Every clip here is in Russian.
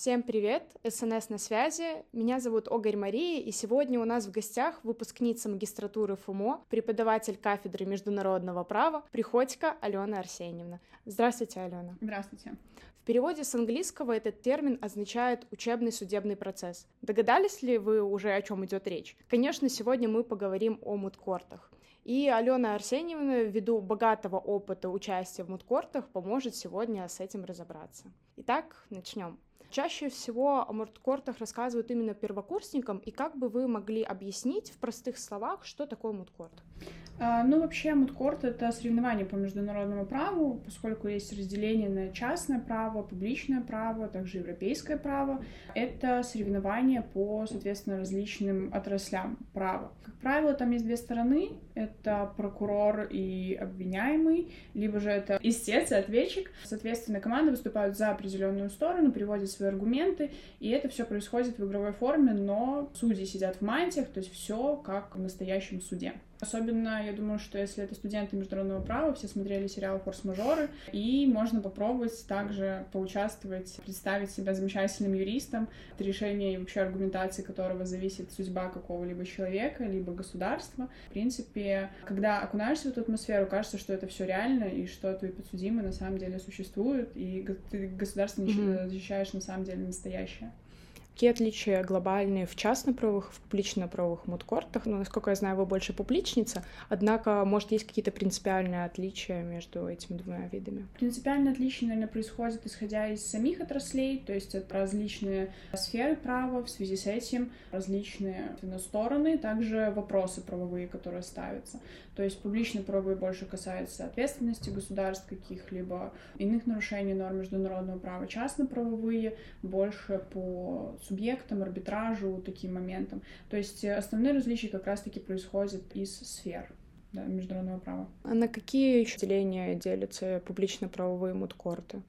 Всем привет! СНС на связи. Меня зовут Огарь Мария, и сегодня у нас в гостях выпускница магистратуры ФУМО, преподаватель кафедры международного права Приходько Алена Арсеньевна. Здравствуйте, Алена. Здравствуйте. В переводе с английского этот термин означает «учебный судебный процесс». Догадались ли вы уже, о чем идет речь? Конечно, сегодня мы поговорим о мудкортах. И Алена Арсеньевна, ввиду богатого опыта участия в мудкортах, поможет сегодня с этим разобраться. Итак, начнем. Чаще всего о мудкортах рассказывают именно первокурсникам, и как бы вы могли объяснить в простых словах, что такое мудкорт? А, ну, вообще, мудкорт — это соревнование по международному праву, поскольку есть разделение на частное право, публичное право, также европейское право. Это соревнования по, соответственно, различным отраслям права. Как правило, там есть две стороны. Это прокурор и обвиняемый, либо же это истец и ответчик. Соответственно, команды выступают за определенную сторону, приводят свои аргументы, и это все происходит в игровой форме, но судьи сидят в мантиях, то есть все как в настоящем суде. Особенно, я думаю, что если это студенты международного права, все смотрели сериал «Форс-мажоры», и можно попробовать также поучаствовать, представить себя замечательным юристом, от решения и вообще аргументации которого зависит судьба какого-либо человека, либо государства. В принципе, когда окунаешься в эту атмосферу, кажется, что это все реально, и что твои подсудимые на самом деле существуют, и ты государство mm-hmm. защищаешь на самом деле настоящее. Какие отличия глобальные в частно-правовых, в публично-правовых мудкортах? Ну, насколько я знаю, вы больше публичница, однако, может, есть какие-то принципиальные отличия между этими двумя видами? Принципиальные отличия, наверное, происходят исходя из самих отраслей, то есть это различные сферы права, в связи с этим различные стороны, также вопросы правовые, которые ставятся. То есть публичные правовые больше касаются ответственности государств, каких-либо иных нарушений норм международного права, частно-правовые больше по субъектам, арбитражу, таким моментам. То есть э, основные различия как раз-таки происходят из сфер да, международного права. А на какие еще деления делятся публично-правовые мудкорты?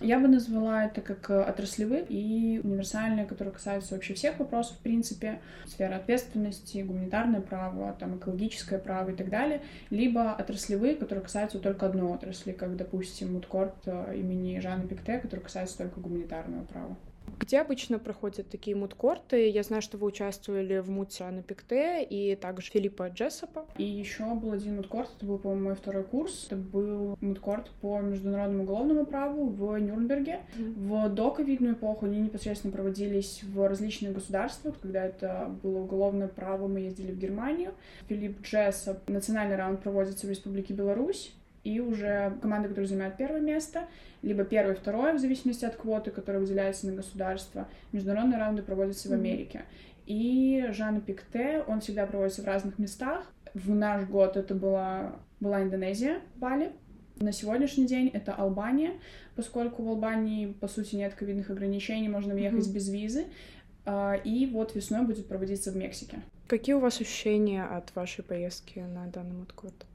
Я бы назвала это как э, отраслевые и универсальные, которые касаются вообще всех вопросов, в принципе, сфера ответственности, гуманитарное право, там, экологическое право и так далее, либо отраслевые, которые касаются только одной отрасли, как, допустим, Мудкорт э, имени Жана Пикте, который касается только гуманитарного права. Где обычно проходят такие мудкорты? Я знаю, что вы участвовали в муте Анны Пикте и также Филиппа Джессопа. И еще был один мудкорт, это был, по-моему, мой второй курс. Это был мудкорт по международному уголовному праву в Нюрнберге. Mm-hmm. В доковидную эпоху они непосредственно проводились в различных государствах. Когда это было уголовное право, мы ездили в Германию. Филипп Джессоп, национальный раунд проводится в Республике Беларусь и уже команда, которая занимает первое место, либо первое, второе, в зависимости от квоты, которая выделяется на государство. Международные раунды проводятся в Америке. И Жан Пикте, он всегда проводится в разных местах. В наш год это была, была Индонезия, Бали. На сегодняшний день это Албания, поскольку в Албании, по сути, нет ковидных ограничений, можно въехать mm-hmm. без визы. А, и вот весной будет проводиться в Мексике. Какие у вас ощущения от вашей поездки на данный Маткот?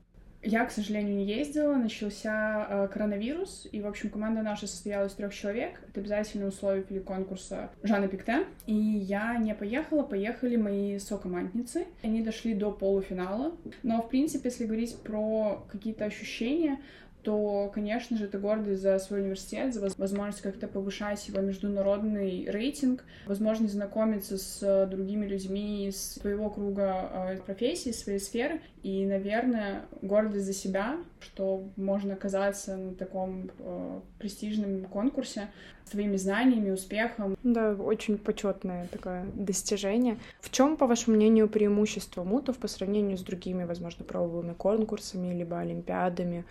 Я, к сожалению, не ездила, начался э, коронавирус, и, в общем, команда наша состояла из трех человек. Это обязательное условие для конкурса Жанна Пикте. И я не поехала, поехали мои сокомандницы. Они дошли до полуфинала. Но, в принципе, если говорить про какие-то ощущения, то, конечно же, это гордость за свой университет, за возможность как-то повышать его международный рейтинг, возможность знакомиться с другими людьми из своего круга э, профессии, своей сферы. И, наверное, гордость за себя, что можно оказаться на таком э, престижном конкурсе своими знаниями, успехом. Да, очень почетное такое достижение. В чем, по вашему мнению, преимущество мутов по сравнению с другими, возможно, правовыми конкурсами либо олимпиадами?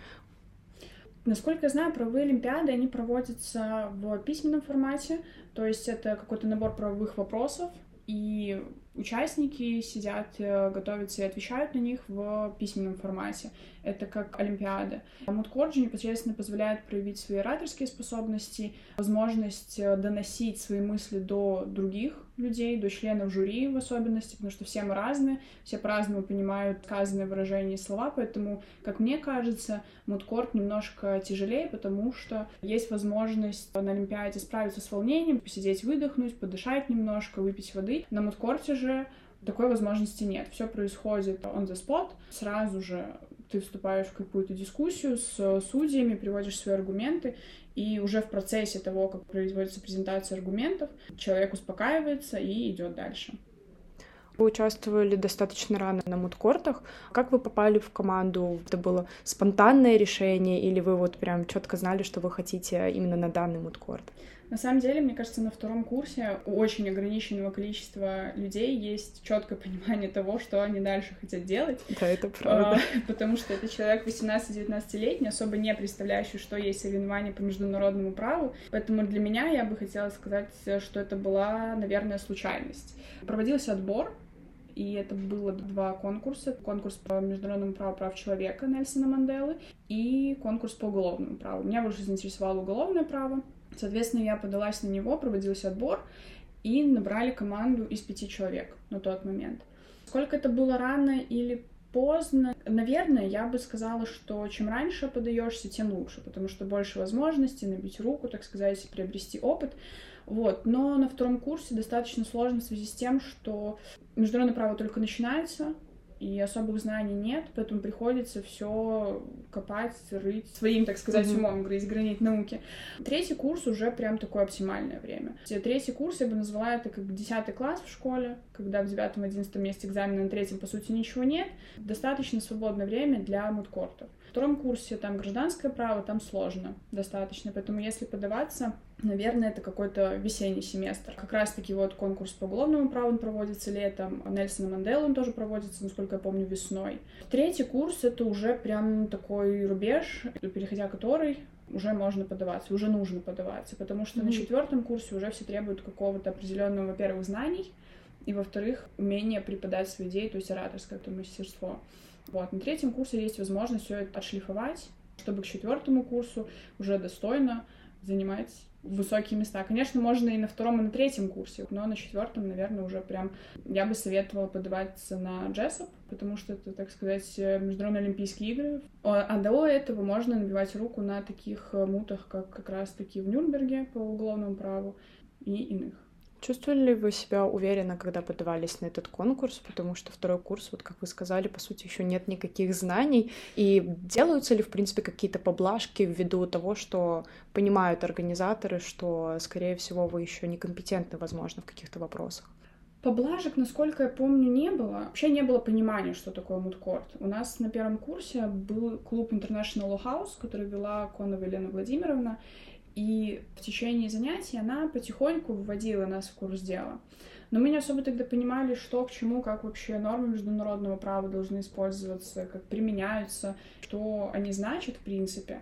Насколько я знаю, правовые олимпиады, они проводятся в письменном формате, то есть это какой-то набор правовых вопросов, и участники сидят, э, готовятся и отвечают на них в письменном формате. Это как Олимпиада. Мудкорд же непосредственно позволяет проявить свои ораторские способности, возможность э, доносить свои мысли до других людей, до членов жюри в особенности, потому что все мы разные, все по-разному понимают сказанные выражения и слова, поэтому, как мне кажется, мудкорт немножко тяжелее, потому что есть возможность на Олимпиаде справиться с волнением, посидеть, выдохнуть, подышать немножко, выпить воды. На мудкорте же такой возможности нет. Все происходит on the spot. Сразу же ты вступаешь в какую-то дискуссию с судьями, приводишь свои аргументы, и уже в процессе того, как производится презентация аргументов, человек успокаивается и идет дальше. Вы участвовали достаточно рано на мудкортах. Как вы попали в команду? Это было спонтанное решение или вы вот прям четко знали, что вы хотите именно на данный мудкорт? На самом деле, мне кажется, на втором курсе у очень ограниченного количества людей есть четкое понимание того, что они дальше хотят делать. Да, это правда. А, потому что это человек 18-19-летний, особо не представляющий, что есть соревнования по международному праву. Поэтому для меня я бы хотела сказать, что это была, наверное, случайность. Проводился отбор, и это было два конкурса. Конкурс по международному праву прав человека Нельсона Манделы и конкурс по уголовному праву. Меня больше заинтересовало уголовное право. Соответственно, я подалась на него, проводился отбор, и набрали команду из пяти человек на тот момент. Сколько это было рано или поздно. Наверное, я бы сказала, что чем раньше подаешься, тем лучше, потому что больше возможностей набить руку, так сказать, приобрести опыт. Вот. Но на втором курсе достаточно сложно в связи с тем, что международное право только начинается, и особых знаний нет, поэтому приходится все копать, рыть своим, так сказать, mm-hmm. умом, грызть гранит науки. Третий курс уже прям такое оптимальное время. Третий курс я бы назвала это как десятый класс в школе, когда в девятом, одиннадцатом месте экзамена на третьем, по сути, ничего нет. Достаточно свободное время для мудкортов. В втором курсе там гражданское право, там сложно достаточно, поэтому если подаваться, наверное, это какой-то весенний семестр. Как раз-таки вот конкурс по уголовному праву проводится летом, а Нельсона Манделы он тоже проводится, насколько я помню, весной. Третий курс — это уже прям такой рубеж, переходя который уже можно подаваться, уже нужно подаваться, потому что mm-hmm. на четвертом курсе уже все требуют какого-то определенного, во-первых, знаний, и, во-вторых, умение преподать свои идеи, то есть ораторское это мастерство. Вот. На третьем курсе есть возможность все это отшлифовать, чтобы к четвертому курсу уже достойно занимать высокие места. Конечно, можно и на втором, и на третьем курсе, но на четвертом, наверное, уже прям я бы советовала подаваться на Джессоп, потому что это, так сказать, международные олимпийские игры. А до этого можно набивать руку на таких мутах, как как раз-таки в Нюрнберге по уголовному праву и иных. Чувствовали ли вы себя уверенно, когда подавались на этот конкурс? Потому что второй курс, вот как вы сказали, по сути, еще нет никаких знаний. И делаются ли, в принципе, какие-то поблажки ввиду того, что понимают организаторы, что, скорее всего, вы еще некомпетентны, возможно, в каких-то вопросах? Поблажек, насколько я помню, не было. Вообще не было понимания, что такое мудкорт. У нас на первом курсе был клуб International House, который вела Конова Елена Владимировна. И в течение занятий она потихоньку вводила нас в курс дела. Но мы не особо тогда понимали, что к чему, как вообще нормы международного права должны использоваться, как применяются, что они значат в принципе.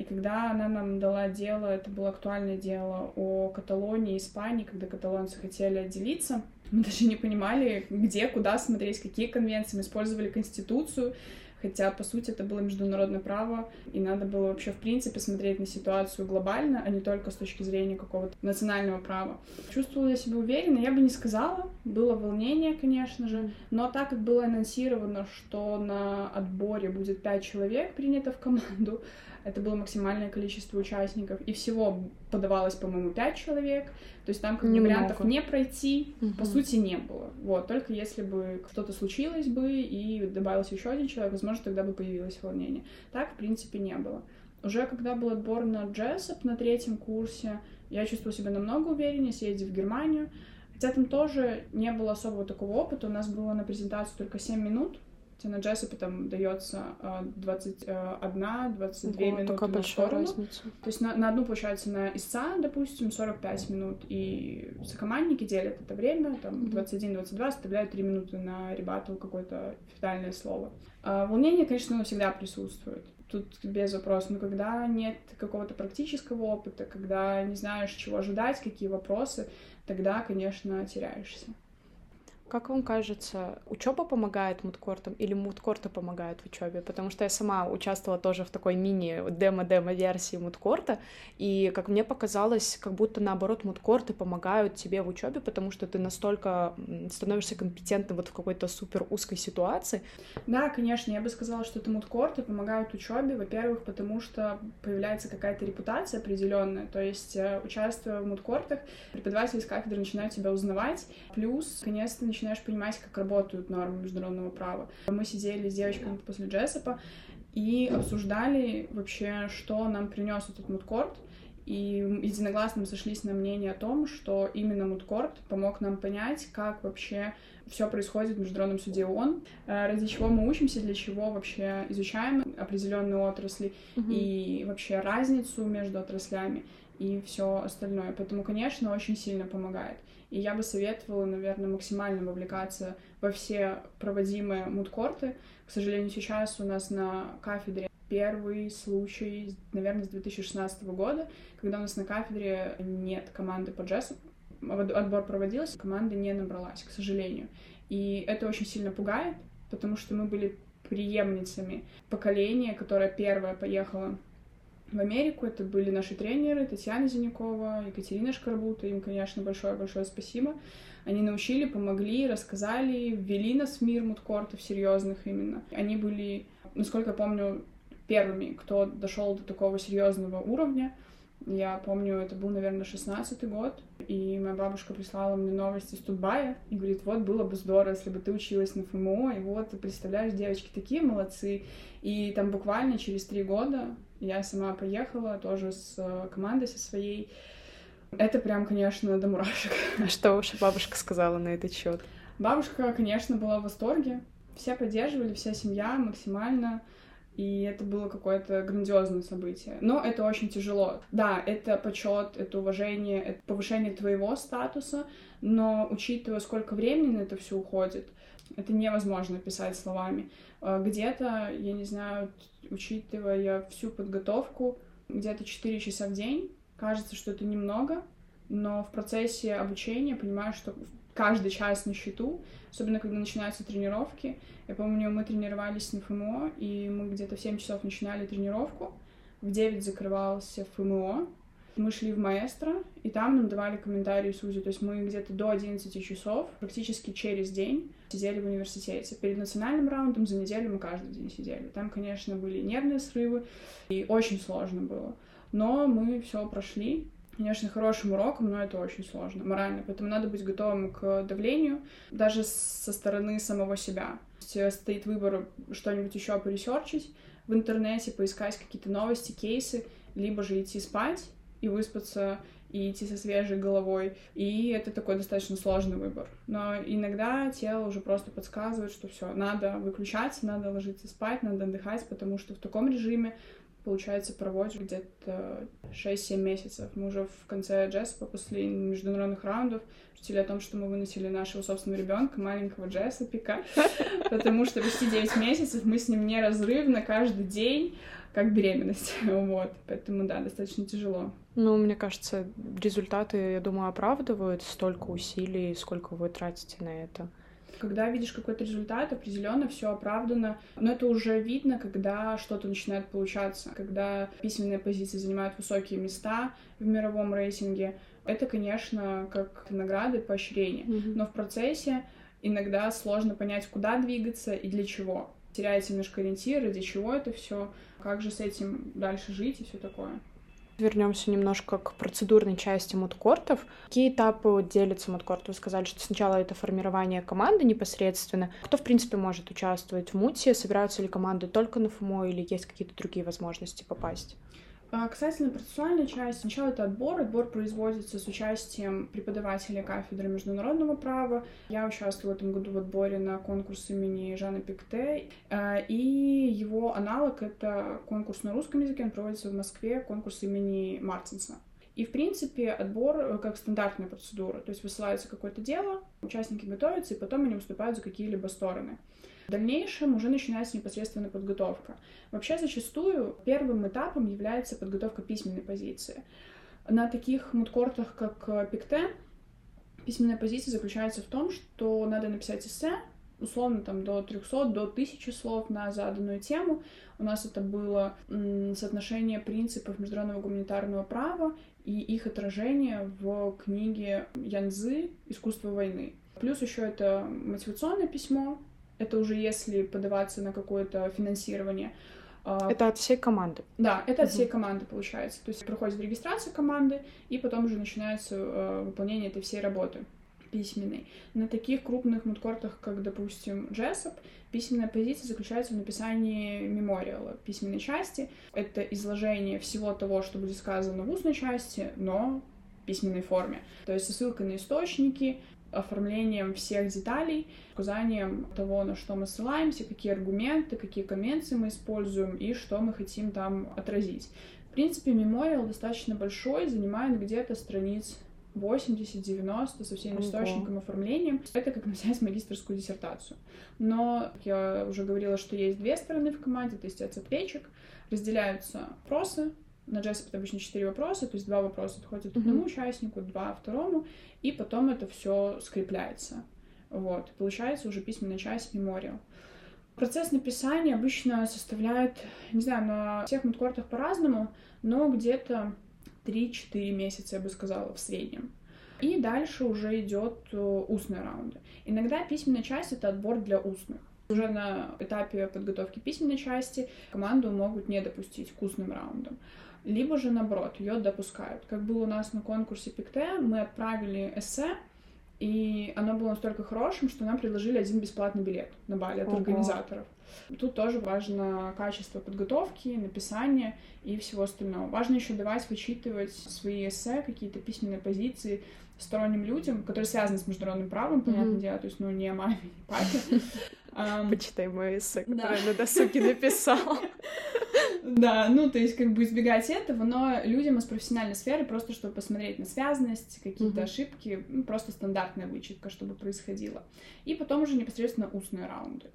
И когда она нам дала дело, это было актуальное дело о Каталонии Испании, когда каталонцы хотели отделиться, мы даже не понимали, где, куда смотреть, какие конвенции. Мы использовали Конституцию, хотя, по сути, это было международное право, и надо было вообще, в принципе, смотреть на ситуацию глобально, а не только с точки зрения какого-то национального права. Чувствовала я себя уверенно, я бы не сказала, было волнение, конечно же, но так как было анонсировано, что на отборе будет пять человек принято в команду, это было максимальное количество участников, и всего подавалось, по-моему, пять человек, то есть там как бы вариантов не пройти, угу. по сути, не было. Вот, только если бы что-то случилось бы и добавился еще один человек, возможно, тогда бы появилось волнение. Так, в принципе, не было. Уже когда был отбор на Джессоп на третьем курсе, я чувствовала себя намного увереннее, съездив в Германию. Хотя там тоже не было особого такого опыта. У нас было на презентацию только 7 минут, Хотя на джессопе там дается 21-22 Ого, минуты на сторону. Разница. То есть на, на одну, получается, на истца, допустим, 45 минут, и сокомандники делят это время, там, 21-22, оставляют 3 минуты на ребату какое-то финальное слово. А, волнение, конечно, оно всегда присутствует. Тут без вопросов. Но когда нет какого-то практического опыта, когда не знаешь, чего ожидать, какие вопросы, тогда, конечно, теряешься. Как вам кажется, учеба помогает мудкортам или мудкорты помогают в учебе? Потому что я сама участвовала тоже в такой мини-демо-демо-версии мудкорта, и, как мне показалось, как будто наоборот мудкорты помогают тебе в учебе, потому что ты настолько становишься компетентным вот в какой-то супер узкой ситуации. Да, конечно, я бы сказала, что это мудкорты помогают учебе, во-первых, потому что появляется какая-то репутация определенная, то есть, э, участвуя в мудкортах, преподаватели из кафедры начинают тебя узнавать, плюс, конечно, начинают начинаешь понимать, как работают нормы международного права. Мы сидели с девочками после Джессопа и обсуждали вообще, что нам принес этот мудкорт, и единогласно сошлись на мнение о том, что именно мудкорт помог нам понять, как вообще все происходит в Международном суде ООН, э, ради чего мы учимся, для чего вообще изучаем определенные отрасли угу. и вообще разницу между отраслями и все остальное. Поэтому, конечно, очень сильно помогает. И я бы советовала, наверное, максимально вовлекаться во все проводимые мудкорты. К сожалению, сейчас у нас на кафедре первый случай, наверное, с 2016 года, когда у нас на кафедре нет команды по джессу. Отбор проводился, команда не набралась, к сожалению. И это очень сильно пугает, потому что мы были преемницами поколения, которое первое поехало в Америку. Это были наши тренеры Татьяна Зинякова, Екатерина Шкарбута. Им, конечно, большое-большое спасибо. Они научили, помогли, рассказали, ввели нас в мир мудкортов серьезных именно. Они были, насколько я помню, первыми, кто дошел до такого серьезного уровня. Я помню, это был, наверное, шестнадцатый год, и моя бабушка прислала мне новости из Тутбая и говорит, вот, было бы здорово, если бы ты училась на ФМО, и вот, ты представляешь, девочки такие молодцы. И там буквально через три года я сама поехала тоже с э, командой со своей. Это прям, конечно, до мурашек. А что ваша бабушка сказала на этот счет? Бабушка, конечно, была в восторге. Все поддерживали, вся семья максимально и это было какое-то грандиозное событие. Но это очень тяжело. Да, это почет, это уважение, это повышение твоего статуса, но учитывая, сколько времени на это все уходит, это невозможно писать словами. А где-то, я не знаю, учитывая всю подготовку, где-то 4 часа в день, кажется, что это немного, но в процессе обучения понимаю, что каждый час на счету, особенно когда начинаются тренировки. Я помню, мы тренировались на ФМО, и мы где-то в 7 часов начинали тренировку, в 9 закрывался ФМО, мы шли в маэстро, и там нам давали комментарии Сузи, то есть мы где-то до 11 часов, практически через день, сидели в университете. Перед национальным раундом за неделю мы каждый день сидели. Там, конечно, были нервные срывы, и очень сложно было. Но мы все прошли, конечно, хорошим уроком, но это очень сложно морально. Поэтому надо быть готовым к давлению, даже со стороны самого себя. То есть стоит выбор что-нибудь еще поресерчить в интернете, поискать какие-то новости, кейсы, либо же идти спать и выспаться, и идти со свежей головой. И это такой достаточно сложный выбор. Но иногда тело уже просто подсказывает, что все, надо выключаться, надо ложиться спать, надо отдыхать, потому что в таком режиме получается, проводишь где-то 6-7 месяцев. Мы уже в конце Джеспа после международных раундов шутили о том, что мы выносили нашего собственного ребенка, маленького Джесса Пика, потому что почти 9 месяцев мы с ним неразрывно каждый день как беременность, вот, поэтому, да, достаточно тяжело. Ну, мне кажется, результаты, я думаю, оправдывают столько усилий, сколько вы тратите на это. Когда видишь какой-то результат, определенно все оправдано, но это уже видно, когда что-то начинает получаться, когда письменные позиции занимают высокие места в мировом рейтинге. Это, конечно, как награды, поощрение, mm-hmm. но в процессе иногда сложно понять, куда двигаться и для чего. Теряется немножко ориентир, ради чего это все, как же с этим дальше жить и все такое. Вернемся немножко к процедурной части мудкортов. Какие этапы делятся мудкорт? Вы сказали, что сначала это формирование команды непосредственно. Кто, в принципе, может участвовать в муте? Собираются ли команды только на ФМО или есть какие-то другие возможности попасть? А, касательно процессуальной части, сначала это отбор. Отбор производится с участием преподавателей кафедры международного права. Я участвовала в этом году в отборе на конкурс имени Жана Пикте. А, и его аналог — это конкурс на русском языке. Он проводится в Москве, конкурс имени Мартинса. И, в принципе, отбор э, как стандартная процедура. То есть высылается какое-то дело, участники готовятся, и потом они выступают за какие-либо стороны. В дальнейшем уже начинается непосредственно подготовка. Вообще зачастую первым этапом является подготовка письменной позиции. На таких мудкортах, как э, Пикте, письменная позиция заключается в том, что надо написать эссе, условно там до 300, до 1000 слов на заданную тему. У нас это было соотношение принципов международного гуманитарного права и их отражение в книге Янзы «Искусство войны». Плюс еще это мотивационное письмо, это уже если подаваться на какое-то финансирование. А, это от всей команды. Да, это от всей команды получается. То есть проходит регистрация команды, и потом уже начинается э, выполнение этой всей работы. письменный. На таких крупных мудкортах, как, допустим, Джессоп, письменная позиция заключается в написании мемориала, письменной части. Это изложение всего того, что будет сказано в устной части, но в письменной форме. То есть со ссылкой на источники, оформлением всех деталей, указанием того, на что мы ссылаемся, какие аргументы, какие конвенции мы используем и что мы хотим там отразить. В принципе, мемориал достаточно большой, занимает где-то страниц 80-90 со всеми источниками, оформлением. Это как написать магистрскую диссертацию. Но я уже говорила, что есть две стороны в команде, то есть отцеплечек. Разделяются вопросы. На JS это обычно четыре вопроса, то есть два вопроса отходят одному mm-hmm. участнику, два второму, и потом это все скрепляется. Вот. Получается уже письменная часть мемориал. Процесс написания обычно составляет, не знаю, на всех мудкортах по-разному, но где-то 3-4 месяца, я бы сказала, в среднем. И дальше уже идет э, устные раунды. Иногда письменная часть — это отбор для устных. Уже на этапе подготовки письменной части команду могут не допустить к устным раундам. Либо же, наоборот, ее допускают. Как было у нас на конкурсе ПИКТ, мы отправили эссе, и оно было настолько хорошим, что нам предложили один бесплатный билет на Бали от Ого. организаторов. Тут тоже важно качество подготовки, написания и всего остального. Важно еще давать вычитывать свои эссе, какие-то письменные позиции сторонним людям, которые связаны с международным правом, понятное mm-hmm. дело, то есть, ну, не маме, не папе. Um, Почитай мое эссе, которое да. на досуге написал. Да, ну, то есть, как бы избегать этого, но людям из профессиональной сферы, просто чтобы посмотреть на связанность, какие-то ошибки, ну, просто стандартная вычетка, чтобы происходило. И потом уже непосредственно устные раунды.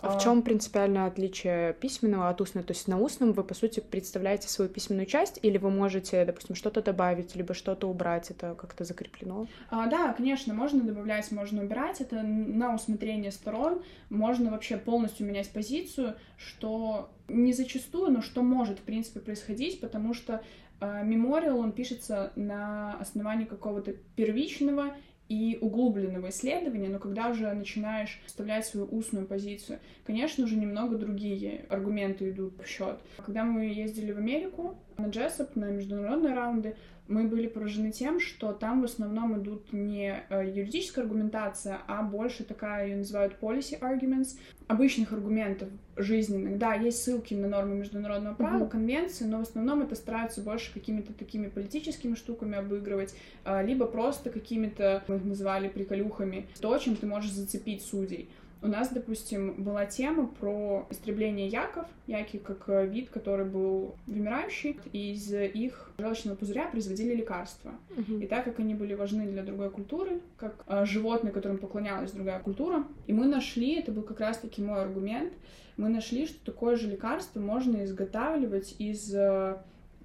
А в чем принципиальное отличие письменного от устного? То есть на устном вы, по сути, представляете свою письменную часть, или вы можете, допустим, что-то добавить, либо что-то убрать, это как-то закреплено? А, да, конечно, можно добавлять, можно убирать, это на усмотрение сторон, можно вообще полностью менять позицию, что не зачастую, но что может, в принципе, происходить, потому что мемориал, он пишется на основании какого-то первичного и углубленного исследования, но когда уже начинаешь вставлять свою устную позицию, конечно же, немного другие аргументы идут в счет. Когда мы ездили в Америку на Джессоп, на международные раунды, мы были поражены тем, что там в основном идут не э, юридическая аргументация, а больше такая, ее называют policy arguments, обычных аргументов жизненных. Да, есть ссылки на нормы международного права, mm-hmm. конвенции, но в основном это стараются больше какими-то такими политическими штуками обыгрывать, э, либо просто какими-то, мы их называли приколюхами, то, чем ты можешь зацепить судей. У нас, допустим, была тема про истребление яков, яки как э, вид, который был вымирающий. Из их желчного пузыря производили лекарства. Угу. И так как они были важны для другой культуры, как э, животные, которым поклонялась другая культура, и мы нашли, это был как раз-таки мой аргумент, мы нашли, что такое же лекарство можно изготавливать из э,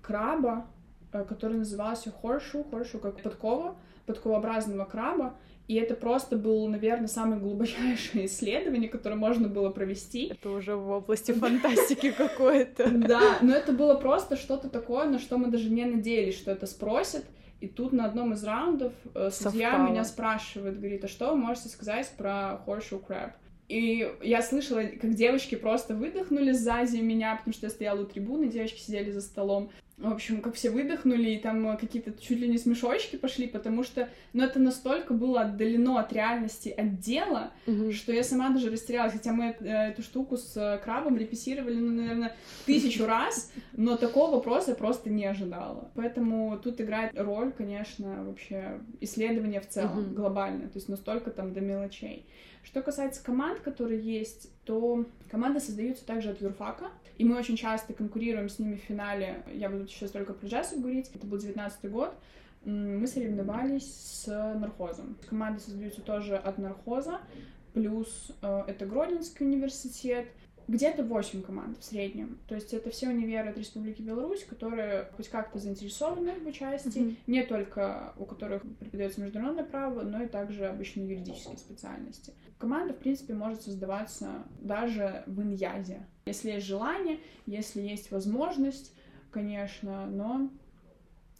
краба, э, который назывался хоршу, хоршу как подкова, подковообразного краба, и это просто было, наверное, самое глубочайшее исследование, которое можно было провести. Это уже в области фантастики какой-то. Да, но это было просто что-то такое, на что мы даже не надеялись, что это спросят. И тут на одном из раундов э, судья меня спрашивает, говорит, а что вы можете сказать про horseshoe crab? И я слышала, как девочки просто выдохнули сзади меня, потому что я стояла у трибуны, девочки сидели за столом. В общем, как все выдохнули, и там какие-то чуть ли не смешочки пошли, потому что, ну, это настолько было отдалено от реальности отдела, mm-hmm. что я сама даже растерялась, хотя мы э, эту штуку с э, крабом репессировали, ну, наверное, тысячу раз, но такого вопроса просто не ожидала. Поэтому тут играет роль, конечно, вообще исследование в целом, mm-hmm. глобальное, то есть настолько там до мелочей. Что касается команд, которые есть, то команды создаются также от юрфака, и мы очень часто конкурируем с ними в финале. Я буду сейчас только про джессу говорить. Это был 19 год. Мы соревновались с нархозом. Команды создаются тоже от нархоза, плюс э, это Гродненский университет, где-то 8 команд в среднем. То есть это все универы от Республики Беларусь, которые хоть как-то заинтересованы в участии, mm-hmm. не только у которых преподается международное право, но и также обычные юридические специальности. Команда, в принципе, может создаваться даже в иньязе. Если есть желание, если есть возможность, конечно, но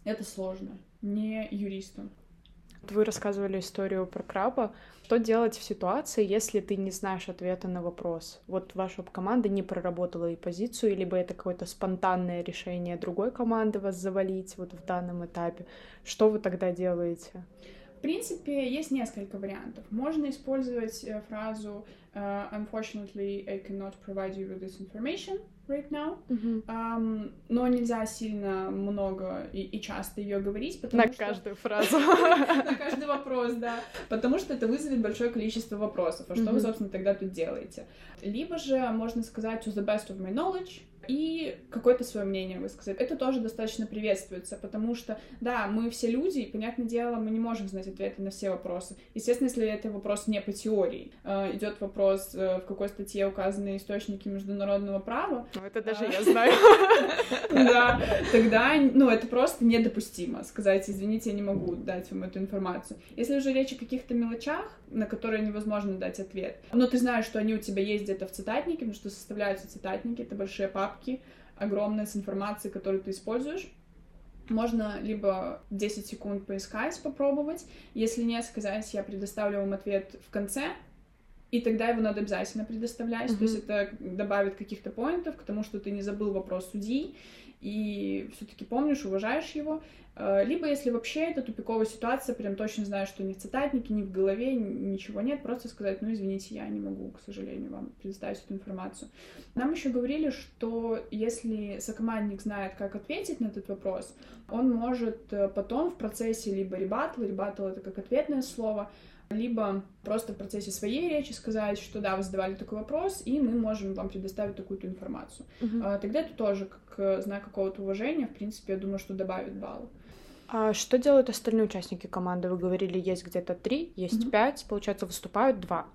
это сложно, не юристам. Вы рассказывали историю про краба. Что делать в ситуации, если ты не знаешь ответа на вопрос? Вот ваша команда не проработала и позицию, либо это какое-то спонтанное решение другой команды вас завалить вот в данном этапе. Что вы тогда делаете? В принципе, есть несколько вариантов. Можно использовать э, фразу uh, «Unfortunately, I cannot provide you with this information right now», Мгм. Ам, но нельзя сильно много и, и часто ее говорить, потому На что... каждую фразу. На каждый вопрос, да. Потому что это вызовет большое количество вопросов. А что вы, собственно, тогда тут делаете? Либо же можно сказать to the best of my knowledge, и какое-то свое мнение высказать. Это тоже достаточно приветствуется, потому что, да, мы все люди, и, понятное дело, мы не можем знать ответы на все вопросы. Естественно, если это вопрос не по теории, э, идет вопрос, э, в какой статье указаны источники международного права, Ну, это даже А. я знаю. да, тогда, ну, это просто недопустимо. Сказать, извините, я не могу дать вам эту информацию. Если уже речь о каких-то мелочах, на которые невозможно дать ответ, но ты знаешь, что они у тебя есть где-то в цитатнике, потому что составляются цитатники, это большие папки, огромные с информацией, которую ты используешь, можно либо 10 секунд поискать, попробовать. Если нет, сказать, я предоставлю вам ответ в конце, и тогда его надо обязательно предоставлять. Мгм. То есть это добавит каких-то поинтов к тому, что ты не забыл вопрос судьи, и все-таки помнишь, уважаешь его. Э, Либо, если вообще это тупиковая ситуация, прям точно знаешь, что ни в цитатнике, ни в голове ничего нет, просто сказать, ну, извините, я не могу, к сожалению, вам предоставить эту информацию. Нам еще говорили, что если сокомандник знает, как ответить на этот вопрос, он может э, потом в процессе либо ребатл, ребатл это как ответное слово, либо просто в процессе своей речи сказать, что да, вы задавали такой вопрос, и мы можем вам предоставить такую-то информацию. Мгм. А, Тогда это тоже как э, знак какого-то уважения, в принципе, я думаю, что добавит баллы. А что делают остальные участники команды? Вы говорили, есть где-то три, есть Мгм. пять, получается, выступают два.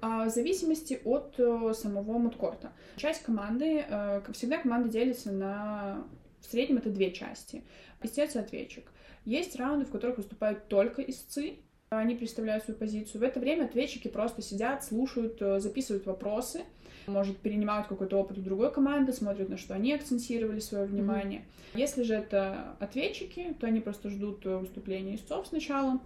А, В зависимости от э, самого мудкорта. Часть команды, э, как всегда, команда делится на... В среднем это две части. Истец и ответчик. Есть раунды, в которых выступают только истцы, они представляют свою позицию. В это время ответчики просто сидят, слушают, э, записывают вопросы, может, перенимают какой-то опыт у другой команды, смотрят, на что они акцентировали свое внимание. Если же это ответчики, то они просто ждут э, выступления истцов сначала,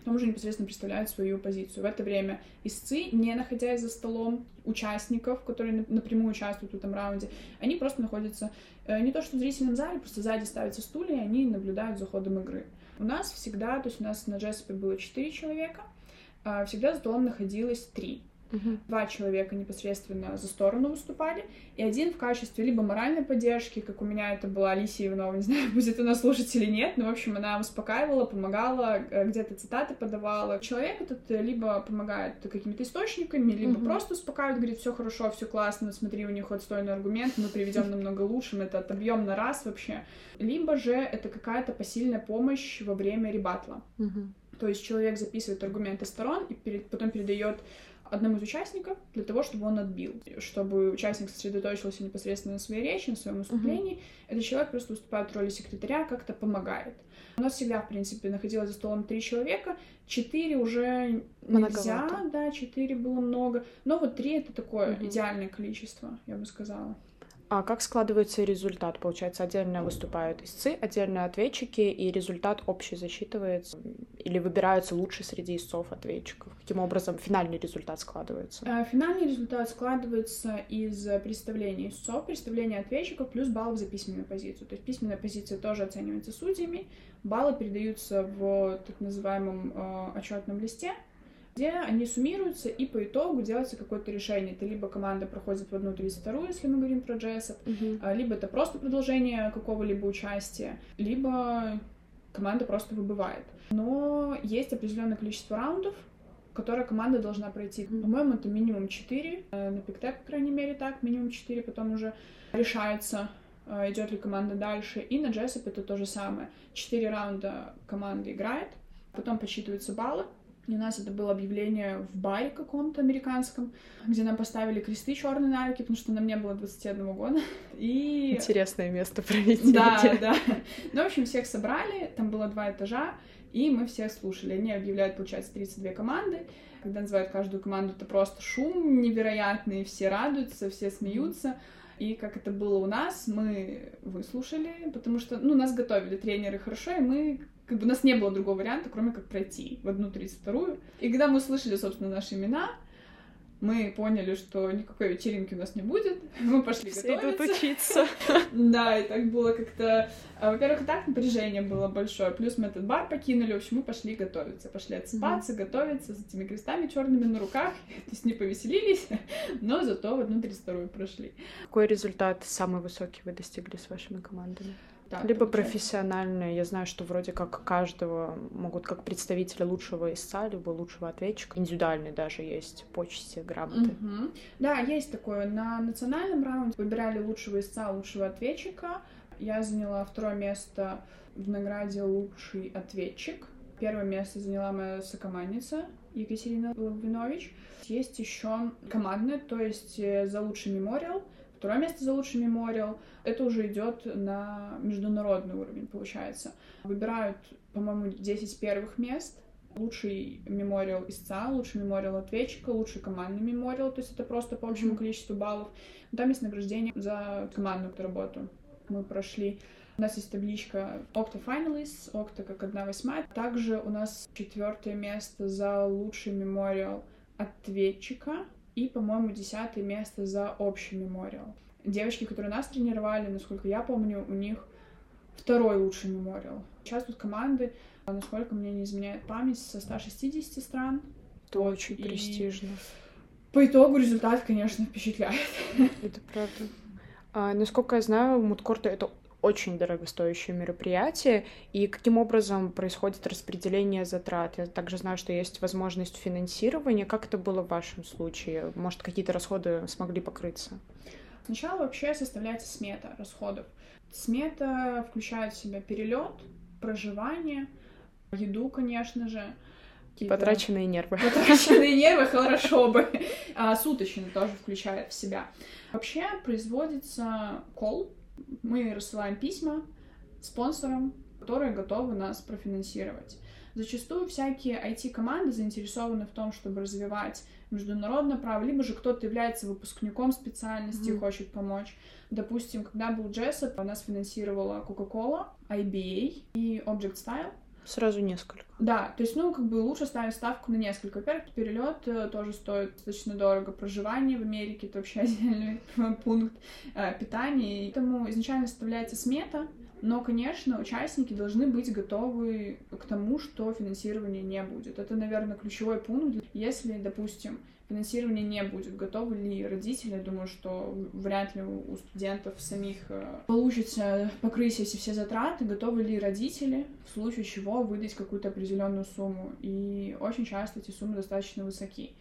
потом уже непосредственно представляют свою позицию. В это время истцы, не находясь за столом участников, которые нап- напрямую участвуют в этом раунде, они просто находятся э, не то что в зрительном зале, просто сзади ставятся стулья, и они наблюдают за ходом игры. У нас всегда, то есть у нас на Джеспе было 4 человека, а всегда за столом находилось 3. Мгм. Два человека непосредственно за сторону выступали, и один в качестве либо моральной поддержки, как у меня это была Алисия Иванова, не знаю, будет она слушать или нет, но, в общем, она успокаивала, помогала, э, где-то цитаты подавала. Человек этот э, либо помогает какими-то источниками, либо Мгм. просто успокаивает, говорит, все хорошо, все классно, смотри, у них отстойный аргумент, мы приведем намного лучше, мы это отобьем на раз вообще. Либо же это какая-то посильная помощь во время ребатла. Мгм. То есть человек записывает аргументы сторон и перед- потом передает одному из участников для того, чтобы он отбил, чтобы участник сосредоточился непосредственно на своей речи, на своем выступлении. Этот человек просто выступает в роли секретаря, как-то помогает. У нас всегда, в принципе, находилось за столом три человека, четыре уже нельзя, да, четыре было много, но вот три это такое Мгм. идеальное количество, я бы сказала. А как складывается результат? Получается, отдельно выступают истцы, отдельно ответчики, и результат общий засчитывается? Или выбираются лучше среди истцов ответчиков? Каким образом финальный результат складывается? А, Финальный результат складывается из представления истцов, представления ответчиков плюс баллов за письменную позицию. То есть письменная позиция тоже оценивается судьями, баллы передаются в так называемом э, отчетном листе, где они суммируются, и по итогу делается какое-то решение. Это либо команда проходит в одну 32 если мы говорим про джессов, Мгм. а, либо это просто продолжение какого-либо участия, либо команда просто выбывает. Но есть определенное количество раундов, которые команда должна пройти. Мгм. По-моему, это минимум 4. На пиктеп, по крайней мере, так, минимум 4, потом уже решается, э, идет ли команда дальше. И на Джессоп это то же самое. Четыре раунда команда играет, потом подсчитываются баллы. И у нас это было объявление в баре каком-то американском, где нам поставили кресты черные на руки, потому что нам не было 21 года. И... Интересное место проведения. Да, да. Ну, в общем, всех собрали, там было два этажа, и мы всех слушали. Они объявляют, получается, 32 команды. Когда называют каждую команду, это просто шум невероятный, все радуются, все смеются. И как это было у нас, мы выслушали, потому что, ну, нас готовили тренеры хорошо, и мы как бы у нас не было другого варианта, кроме как пройти в одну 32-ю. И когда мы услышали, собственно, наши имена, мы поняли, что никакой вечеринки у нас не будет, мы пошли Все готовиться. идут учиться. Да, и так было как-то... а, Во-первых, так напряжение было большое, плюс мы этот бар покинули, в общем, мы пошли готовиться, пошли отсыпаться, готовиться с этими крестами черными на руках, то есть не повеселились, но зато в одну тридцатую прошли. Какой результат самый высокий вы достигли с вашими командами? Так, Либо получается. профессиональные. Я знаю, что вроде как каждого могут как представителя лучшего истца, либо лучшего ответчика. Индивидуальные даже есть почести, грамоты. Мгм. Да, есть такое. На национальном раунде выбирали лучшего истца, лучшего ответчика. Я заняла второе место в награде «Лучший ответчик». Первое место заняла моя сокомандница Екатерина Логвинович. Есть еще командное, то есть э, за лучший мемориал. Второе место за лучший мемориал. Это уже идет на международный уровень, получается. Выбирают, по-моему, 10 первых мест. Лучший мемориал истца, лучший мемориал ответчика, лучший командный мемориал, то есть это просто по общему количеству баллов. Там есть награждение за командную работу. Мы прошли у нас есть табличка Octa Finalists, Octa как одна восьмая. Также у нас четвертое место за лучший мемориал ответчика и, по-моему, десятое место за общий мемориал. Девочки, которые нас тренировали, насколько я помню, у них второй лучший мемориал. Сейчас тут команды, а, насколько мне не изменяет память, со 160 стран. Это очень И престижно. По итогу результат, конечно, впечатляет. Это правда. А, насколько я знаю, мудкорты — это очень дорогостоящее мероприятие. И каким образом происходит распределение затрат? Я также знаю, что есть возможность финансирования. Как это было в вашем случае? Может, какие-то расходы смогли покрыться? Сначала вообще составляется смета расходов. Смета включает в себя перелет, проживание, еду, конечно же. Потраченные нервы. Потраченные нервы хорошо бы. А, суточный тоже включает в себя. Вообще производится кол. Мы рассылаем письма спонсорам, которые готовы нас профинансировать. Зачастую всякие IT-команды заинтересованы в том, чтобы развивать международное право, либо же кто-то является выпускником специальности и Мгм. хочет помочь. Допустим, когда был Jessup, нас финансировала Coca-Cola, IBA и Object Style. Сразу несколько. Да, то есть, ну, как бы лучше ставить ставку на несколько. Во-первых, перелет э, тоже стоит достаточно дорого. Проживание в Америке это вообще отдельный пункт э, питания. Поэтому изначально составляется смета, но, конечно, участники должны быть готовы к тому, что финансирования не будет. Это, наверное, ключевой пункт. Если, допустим, финансирования не будет, готовы ли родители? Я думаю, что вряд ли у студентов самих э, получится покрыть эти все затраты. Готовы ли родители в случае чего выдать какую-то определенную сумму? И очень часто эти суммы достаточно высоки.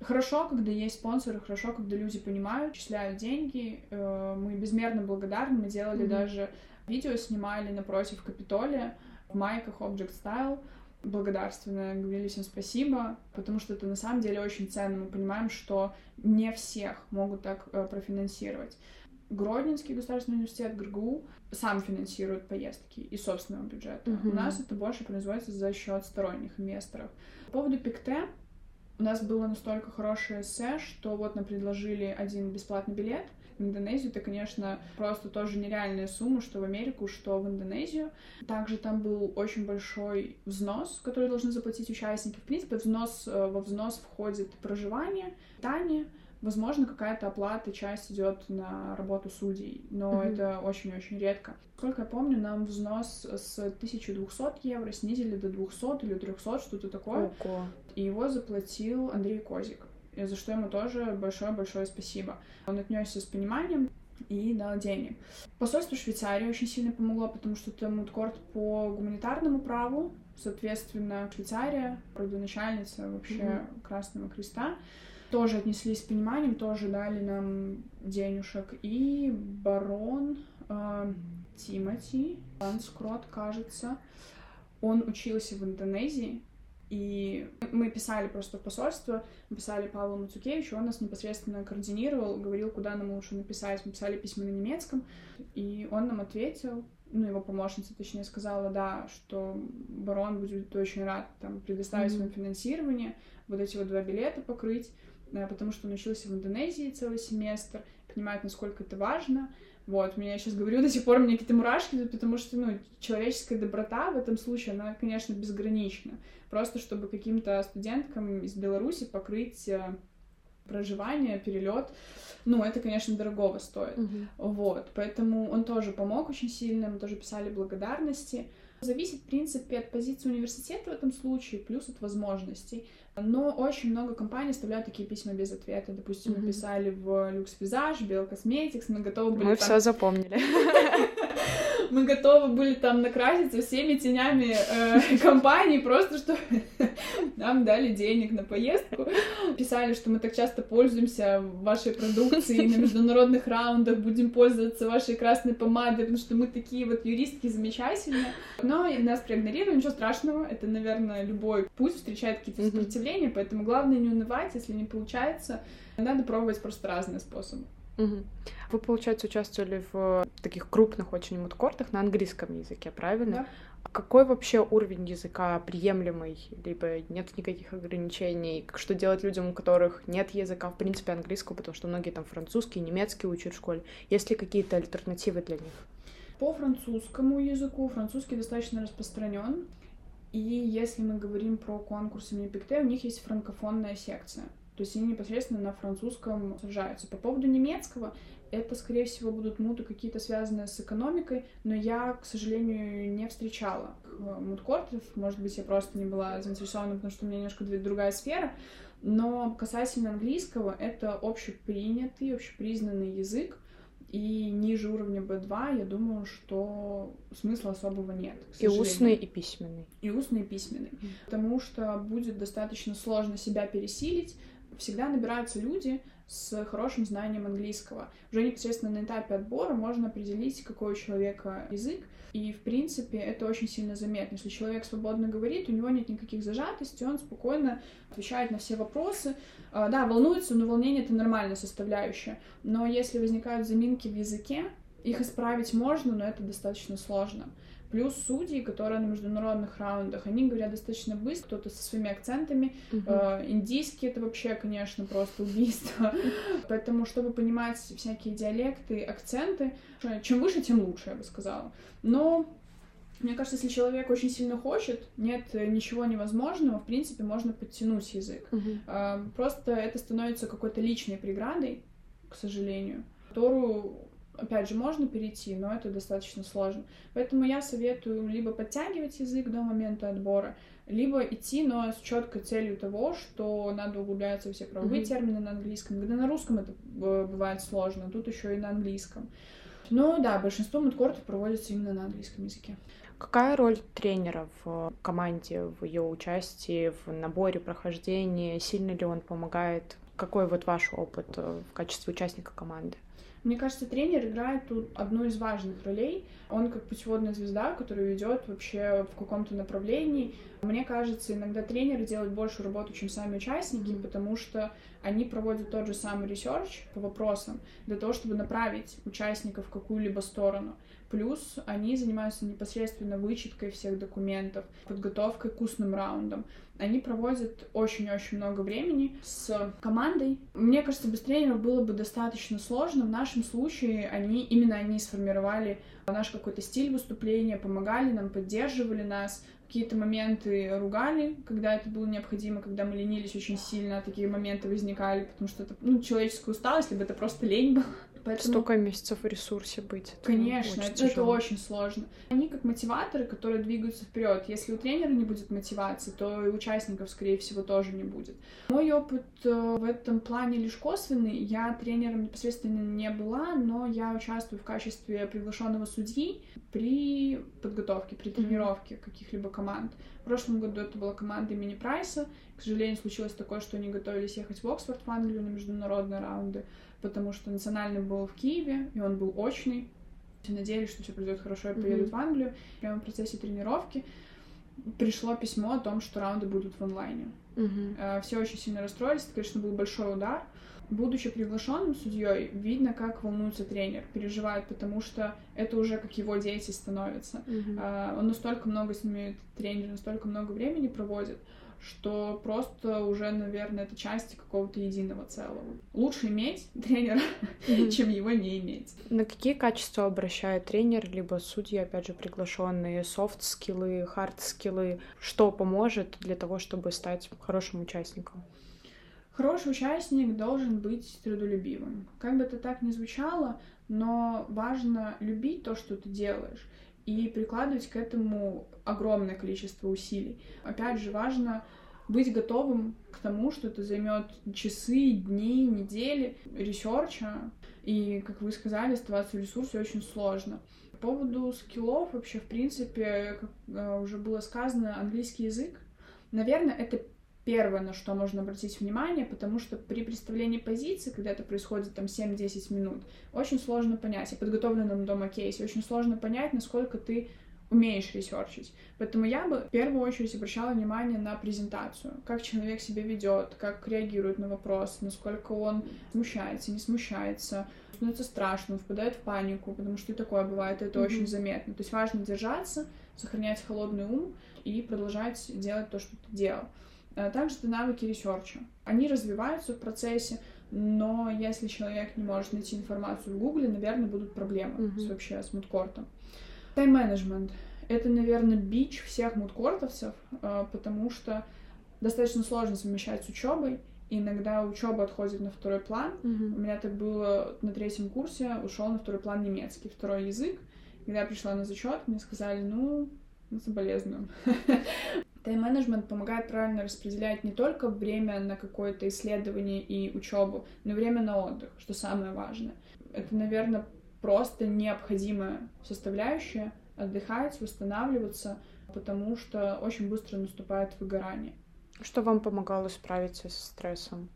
Хорошо, когда есть спонсоры, хорошо, когда люди понимают, числяют деньги. Э, Мы безмерно благодарны. Мы делали Мгм. даже видео, снимали напротив Капитолия в майках Object Style благодарственно говорили всем спасибо, потому что это на самом деле очень ценно. Мы понимаем, что не всех могут так э, профинансировать. Гродненский государственный университет ГРГУ сам финансирует поездки из собственного бюджета. Мгм. У нас это больше производится за счет сторонних инвесторов. По поводу ПИКТ у нас было настолько хорошее эссе, что вот нам предложили один бесплатный билет в Индонезию. Это, конечно, просто тоже нереальная сумма, что в Америку, что в Индонезию. Также там был очень большой взнос, который должны заплатить участники. В принципе, взнос, э, во взнос входит проживание, питание, возможно, какая-то оплата, часть идет на работу судей, но Мгм. это очень-очень редко. Сколько я помню, нам взнос с 1200 евро снизили до 200 или 300, что-то такое, Ого. и его заплатил Андрей Козик, и за что ему тоже большое-большое спасибо. Он отнесся с пониманием и дал денег. Посольство Швейцарии очень сильно помогло, потому что это мудкорт по гуманитарному праву, соответственно, Швейцария, родоначальница вообще Мгм. Красного Креста, тоже отнеслись с пониманием, тоже дали нам денежек. И барон э, Тимати Ланскрот, кажется, он учился в Индонезии, и мы писали просто в посольство, написали Павлу Мацукевичу, он нас непосредственно координировал, говорил, куда нам лучше написать. Мы писали письма на немецком, и он нам ответил, ну, его помощница, точнее, сказала, да, что барон будет очень рад там, предоставить Мгм. вам финансирование, вот эти вот два билета покрыть, э, потому что он учился в Индонезии целый семестр, понимает, насколько это важно. Вот, меня сейчас говорю, до сих пор у меня какие-то мурашки, потому что, ну, человеческая доброта в этом случае, она, конечно, безгранична. Просто чтобы каким-то студенткам из Беларуси покрыть э, проживание, перелет. Ну, это, конечно, дорогого стоит. Мгм. Вот, поэтому он тоже помог очень сильно, мы тоже писали благодарности. Зависит, в принципе, от позиции университета в этом случае, плюс от возможностей. Но очень много компаний оставляют такие письма без ответа. Допустим, Мгм. писали в Lux Visage, Biocosmetics, мы готовы были Мы там- все запомнили. мы готовы были там накраситься всеми тенями э, компании, просто чтобы нам дали денег на поездку. Писали, что мы так часто пользуемся вашей продукцией на международных раундах, будем пользоваться вашей красной помадой, потому что мы такие вот юристки замечательные. Но нас проигнорировали, ничего страшного, это, наверное, любой путь встречает какие-то сопротивления, поэтому главное не унывать, если не получается, надо пробовать просто разные способы. Вы, получается, участвовали в таких крупных очень мудкортах на английском языке, правильно? Да. Какой вообще уровень языка приемлемый, либо нет никаких ограничений? Что делать людям, у которых нет языка, в принципе, английского, потому что многие там французский, немецкий учат в школе. Есть ли какие-то альтернативы для них? По французскому языку французский достаточно распространен. И если мы говорим про конкурс имени Пикте, у них есть франкофонная секция. То есть они непосредственно на французском сражаются. По поводу немецкого, это, скорее всего, будут муты какие-то связанные с экономикой, но я, к сожалению, не встречала мудкортов. Может быть, я просто не была заинтересована, потому что у меня немножко другая сфера. Но касательно английского, это общепринятый, общепризнанный язык, и ниже уровня B2, я думаю, что смысла особого нет. И устный, и письменный. И устный, и письменный. Потому что будет достаточно сложно себя пересилить. Всегда набираются люди с хорошим знанием английского. Уже непосредственно на этапе отбора можно определить, какой у человека язык. И, в принципе, это очень сильно заметно. Если человек свободно говорит, у него нет никаких зажатостей, он спокойно отвечает на все вопросы. А, Да, волнуется, но волнение — это нормальная составляющая. Но если возникают заминки в языке, их исправить можно, но это достаточно сложно. Плюс судьи, которые на международных раундах, они говорят достаточно быстро, кто-то со своими акцентами. Мгм. Э, Индийский это вообще, конечно, просто убийство. Поэтому, чтобы понимать всякие диалекты, акценты, чем выше, тем лучше, я бы сказала. Но мне кажется, если человек очень сильно хочет, нет ничего невозможного, в принципе, можно подтянуть язык. А, Просто это становится какой-то личной преградой, к сожалению, которую, опять же, можно перейти, но это достаточно сложно. Поэтому я советую либо подтягивать язык до момента отбора, либо идти, но с четкой целью того, что надо углубляться все правовые Мгм. термины на английском. Когда на русском это э, бывает сложно, тут еще и на английском. Но да, большинство мудкортов проводится именно на английском языке. Какая роль тренера в команде, в ее участии, в наборе, прохождении? Сильно ли он помогает? Какой вот ваш опыт э, в качестве участника команды? Мне кажется, тренер играет тут одну из важных ролей. Он как путеводная звезда, которая ведет вообще в каком-то направлении. Мне кажется, иногда тренеры делают большую работу, чем сами участники, потому что они проводят тот же самый research по вопросам для того, чтобы направить участников в какую-либо сторону. Плюс они занимаются непосредственно вычеткой всех документов, подготовкой к устным раундам. Они проводят очень-очень много времени с командой. Мне кажется, без тренеров было бы достаточно сложно. В нашем случае они, именно они сформировали наш какой-то стиль выступления, помогали нам, поддерживали нас. Какие-то моменты ругали, когда это было необходимо, когда мы ленились очень сильно, такие моменты возникали, потому что это ну, человеческая усталость, либо это просто лень была. Поэтому... Столько месяцев в ресурсе быть. это Конечно, очень это, это очень сложно. Они как мотиваторы, которые двигаются вперед. Если у тренера не будет мотивации, то и участников, скорее всего, тоже не будет. Мой опыт э, в этом плане лишь косвенный. Я тренером непосредственно не была, но я участвую в качестве приглашенного судьи при подготовке, при тренировке каких-либо команд. В прошлом году это была команда имени Прайса. К сожалению, случилось такое, что они готовились ехать в Оксфорд, в Англию на международные раунды, потому что национальный был в Киеве, и он был очный. Надеялись, что все пройдет хорошо и поедут Мгм. в Англию. Прямо в процессе тренировки пришло письмо о том, что раунды будут в онлайне. Э, Все очень сильно расстроились, это, конечно, был большой удар. Будучи приглашенным судьей, видно, как волнуется тренер, переживает, потому что это уже как его дети становятся. Мгм. А, Он настолько много с ними, тренер, настолько много времени проводит, что просто уже, наверное, это часть какого-то единого целого. Лучше иметь тренера, Мгм. чем его не иметь. На какие качества обращает тренер, либо судьи, опять же, приглашенные, софт-скиллы, хард-скиллы? Что поможет для того, чтобы стать хорошим участником? Хороший участник должен быть трудолюбивым. Как бы это так ни звучало, но важно любить то, что ты делаешь, и прикладывать к этому огромное количество усилий. Опять же, важно быть готовым к тому, что это займет часы, дни, недели research а, и, как вы сказали, оставаться в ресурсе очень сложно. По поводу skill ов, вообще, в принципе, как э, уже было сказано, английский язык, наверное, это первое, на что можно обратить внимание, потому что при представлении позиции, когда это происходит там 7-10 минут, очень сложно понять, и подготовленном дома кейсе, очень сложно понять, насколько ты умеешь research ить. Поэтому я бы в первую очередь обращала внимание на презентацию, как человек себя ведет, как реагирует на вопрос, насколько он смущается, не смущается, становится страшно, впадает в панику, потому что и такое бывает, и это mm-hmm. очень заметно. То есть важно держаться, сохранять холодный ум и продолжать делать то, что ты делал. А также это навыки research а. Они развиваются в процессе, но если человек не может найти информацию в Гугле, наверное, будут проблемы mm-hmm. с, вообще с moot court ом. Тайм-менеджмент. Это, наверное, бич всех мудкортовцев, а, потому что достаточно сложно совмещать с учебой. Иногда учеба отходит на второй план. Mm-hmm. У меня так было на третьем курсе, ушел на второй план немецкий, второй язык. Когда я пришла на зачет, мне сказали, ну, соболезную. Тайм-менеджмент помогает правильно распределять не только время на какое-то исследование и учебу, но и время на отдых, что самое важное. Это, наверное, просто необходимая составляющая отдыхать, восстанавливаться, потому что очень быстро наступает выгорание. Что вам помогало справиться со стрессом?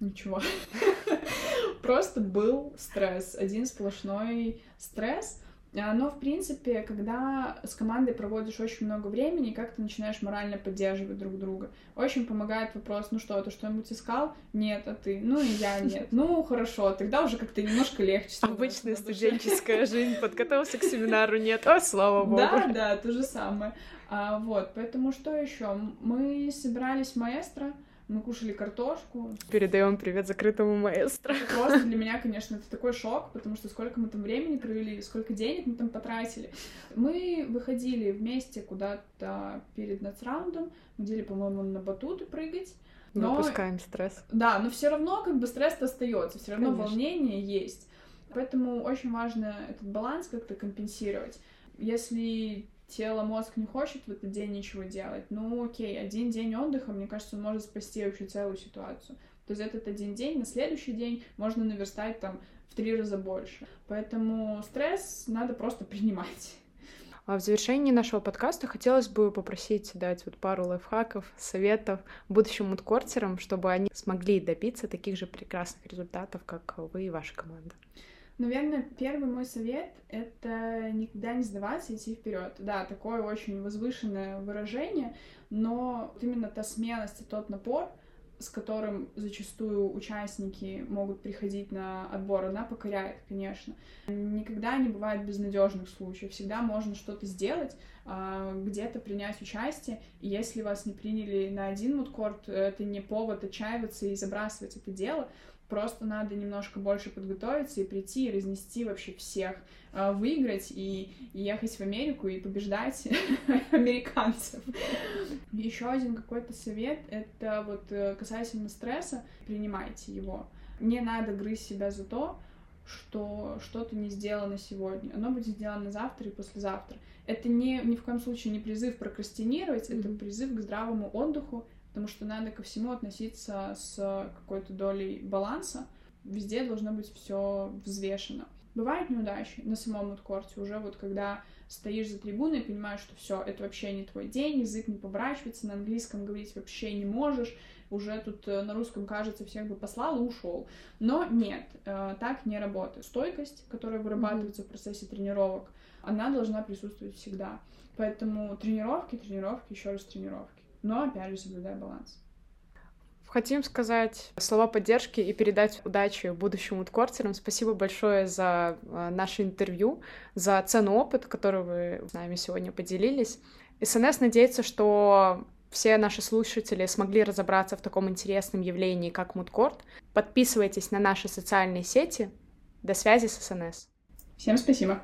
Ничего. Просто был стресс, один сплошной стресс. А, но, в принципе, когда с командой проводишь очень много времени, как ты начинаешь морально поддерживать друг друга. Очень помогает вопрос, ну что, ты что-нибудь искал? Нет, а ты? Ну и я нет. Ну, хорошо, тогда уже как-то немножко легче. Обычная студенческая жизнь, подготовился к семинару, нет, а слава богу. Да, да, то же самое. А, вот, поэтому что еще? Мы собирались маэстро, мы кушали картошку. Передаем привет закрытому маэстро. Просто для меня, конечно, это такой шок, потому что сколько мы там времени провели, сколько денег мы там потратили. Мы выходили вместе куда-то перед нацраундом, где, по-моему, на батуты прыгать. Но... Выпускаем стресс. Да, но все равно как бы стресс остается, все равно Конечно. волнение есть. Поэтому очень важно этот баланс как-то компенсировать. Если тело, мозг не хочет в этот день ничего делать, ну окей, один день отдыха, мне кажется, он может спасти вообще целую ситуацию. То есть этот один день, на следующий день можно наверстать там в три раза больше. Поэтому стресс надо просто принимать. А в завершении нашего подкаста хотелось бы попросить дать вот пару лайфхаков, советов будущим мудкортерам, чтобы они смогли добиться таких же прекрасных результатов, как вы и ваша команда. Наверное, первый мой совет — это никогда не сдаваться, идти вперед. Да, такое очень возвышенное выражение, но именно та смелость и тот напор, с которым зачастую участники могут приходить на отбор, она покоряет, конечно. Никогда не бывает безнадежных случаев. Всегда можно что-то сделать, а, где-то принять участие. И если вас не приняли на один мудкорт, это не повод отчаиваться и забрасывать это дело. Просто надо немножко больше подготовиться и прийти и разнести вообще всех, а, выиграть и, ехать в Америку и побеждать американцев. Еще один какой-то совет, это вот э, касательно стресса, принимайте его. Не надо грызть себя за то, что что-то не сделано сегодня. Оно будет сделано завтра и послезавтра. Это не, ни в коем случае не призыв прокрастинировать, mm-hmm. это призыв к здравому отдыху, потому что надо ко всему относиться с какой-то долей баланса. Везде должно быть все взвешено. Бывают неудачи на самом мудкорте, уже вот когда стоишь за трибуной и понимаешь, что все, это вообще не твой день, язык не поворачивается, на английском говорить вообще не можешь, уже тут э, на русском, кажется, всех бы послал и ушел. Но нет, э, так не работает. Стойкость, которая вырабатывается mm-hmm. в процессе тренировок, она должна присутствовать всегда. Поэтому тренировки, тренировки, еще раз тренировки но опять же соблюдая баланс. Хотим сказать слова поддержки и передать удачи будущим удкортерам. Спасибо большое за а, наше интервью, за ценный опыт, который вы с нами сегодня поделились. СНС надеется, что все наши слушатели смогли разобраться в таком интересном явлении, как мудкорт. Подписывайтесь на наши социальные сети. До связи с СНС. Всем спасибо.